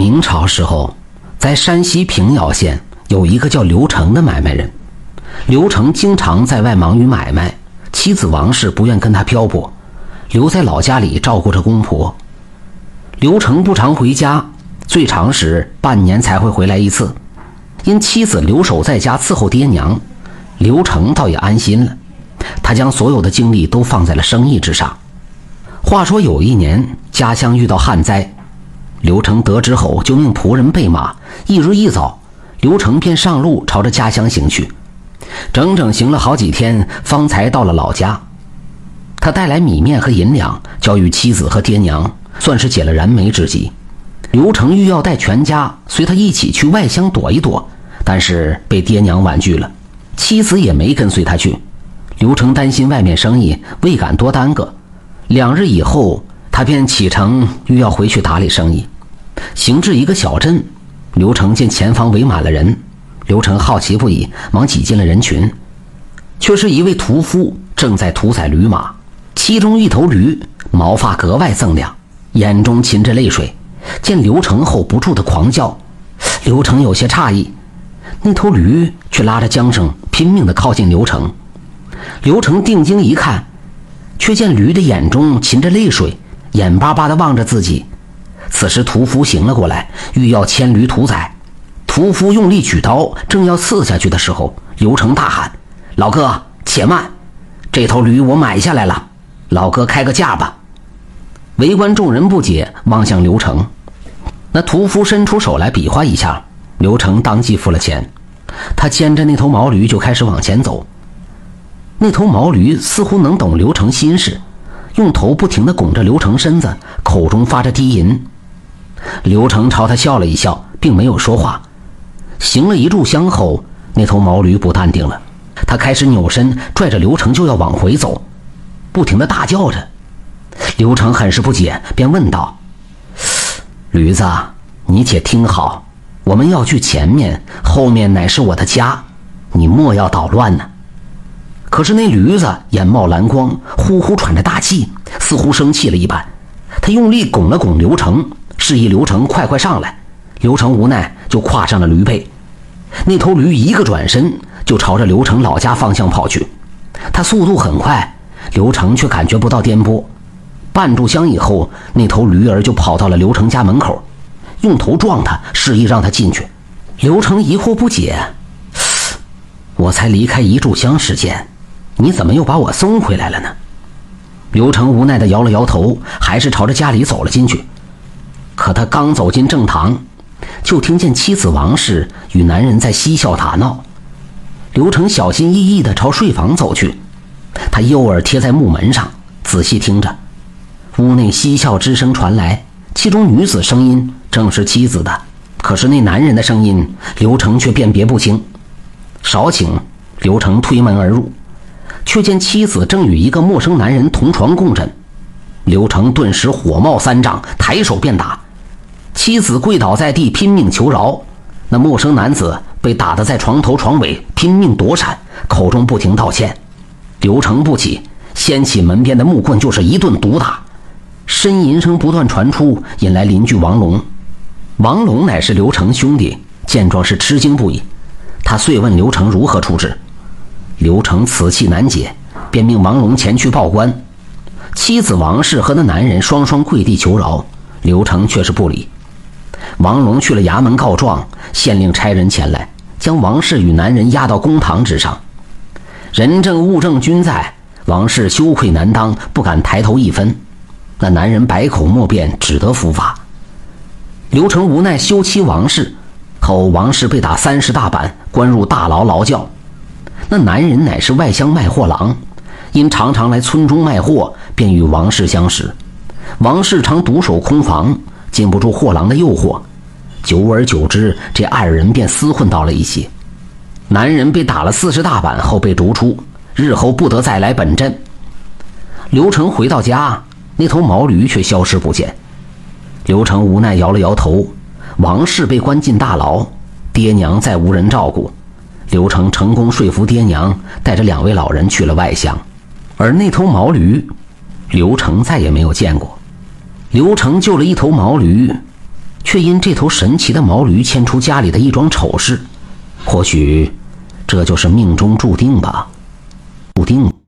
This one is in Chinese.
明朝时候，在山西平遥县有一个叫刘成的买卖人。刘成经常在外忙于买卖，妻子王氏不愿跟他漂泊，留在老家里照顾着公婆。刘成不常回家，最长时半年才会回来一次。因妻子留守在家伺候爹娘，刘成倒也安心了。他将所有的精力都放在了生意之上。话说有一年，家乡遇到旱灾。刘成得知后，就命仆人备马。一日一早，刘成便上路，朝着家乡行去。整整行了好几天，方才到了老家。他带来米面和银两，交与妻子和爹娘，算是解了燃眉之急。刘成欲要带全家随他一起去外乡躲一躲，但是被爹娘婉拒了。妻子也没跟随他去。刘成担心外面生意，未敢多耽搁。两日以后。他便启程，欲要回去打理生意。行至一个小镇，刘成见前方围满了人，刘成好奇不已，忙挤进了人群，却是一位屠夫正在屠宰驴马。其中一头驴毛发格外锃亮，眼中噙着泪水，见刘成后不住的狂叫。刘成有些诧异，那头驴却拉着缰绳，拼命地靠近刘成。刘成定睛一看，却见驴的眼中噙着泪水。眼巴巴地望着自己，此时屠夫醒了过来，欲要牵驴屠宰。屠夫用力举刀，正要刺下去的时候，刘成大喊：“老哥，且慢！这头驴我买下来了，老哥开个价吧。”围观众人不解，望向刘成。那屠夫伸出手来比划一下，刘成当即付了钱。他牵着那头毛驴就开始往前走。那头毛驴似乎能懂刘成心事。用头不停地拱着刘成身子，口中发着低吟。刘成朝他笑了一笑，并没有说话。行了一炷香后，那头毛驴不淡定了，他开始扭身拽着刘成就要往回走，不停地大叫着。刘成很是不解，便问道：“驴子，你且听好，我们要去前面，后面乃是我的家，你莫要捣乱呢。”可是那驴子眼冒蓝光，呼呼喘着大气，似乎生气了一般。他用力拱了拱刘成，示意刘成快快上来。刘成无奈，就跨上了驴背。那头驴一个转身，就朝着刘成老家方向跑去。他速度很快，刘成却感觉不到颠簸。半炷香以后，那头驴儿就跑到了刘成家门口，用头撞他，示意让他进去。刘成疑惑不解：“ 我才离开一炷香时间。”你怎么又把我送回来了呢？刘成无奈地摇了摇头，还是朝着家里走了进去。可他刚走进正堂，就听见妻子王氏与男人在嬉笑打闹。刘成小心翼翼地朝睡房走去，他右耳贴在木门上，仔细听着，屋内嬉笑之声传来，其中女子声音正是妻子的，可是那男人的声音，刘成却辨别不清。少顷，刘成推门而入。却见妻子正与一个陌生男人同床共枕，刘成顿时火冒三丈，抬手便打，妻子跪倒在地，拼命求饶。那陌生男子被打得在床头床尾拼命躲闪，口中不停道歉。刘成不起，掀起门边的木棍就是一顿毒打，呻吟声不断传出，引来邻居王龙。王龙乃是刘成兄弟，见状是吃惊不已，他遂问刘成如何处置。刘成此气难解，便命王龙前去报官。妻子王氏和那男人双双跪地求饶，刘成却是不理。王龙去了衙门告状，县令差人前来，将王氏与男人押到公堂之上。人证物证均在，王氏羞愧难当，不敢抬头一分。那男人百口莫辩，只得伏法。刘成无奈休妻王氏，后王氏被打三十大板，关入大牢劳教。那男人乃是外乡卖货郎，因常常来村中卖货，便与王氏相识。王氏常独守空房，禁不住货郎的诱惑，久而久之，这二人便厮混到了一起。男人被打了四十大板后被逐出，日后不得再来本镇。刘成回到家，那头毛驴却消失不见。刘成无奈摇了摇头。王氏被关进大牢，爹娘再无人照顾。刘成成功说服爹娘，带着两位老人去了外乡，而那头毛驴，刘成再也没有见过。刘成救了一头毛驴，却因这头神奇的毛驴牵出家里的一桩丑事。或许，这就是命中注定吧，注定。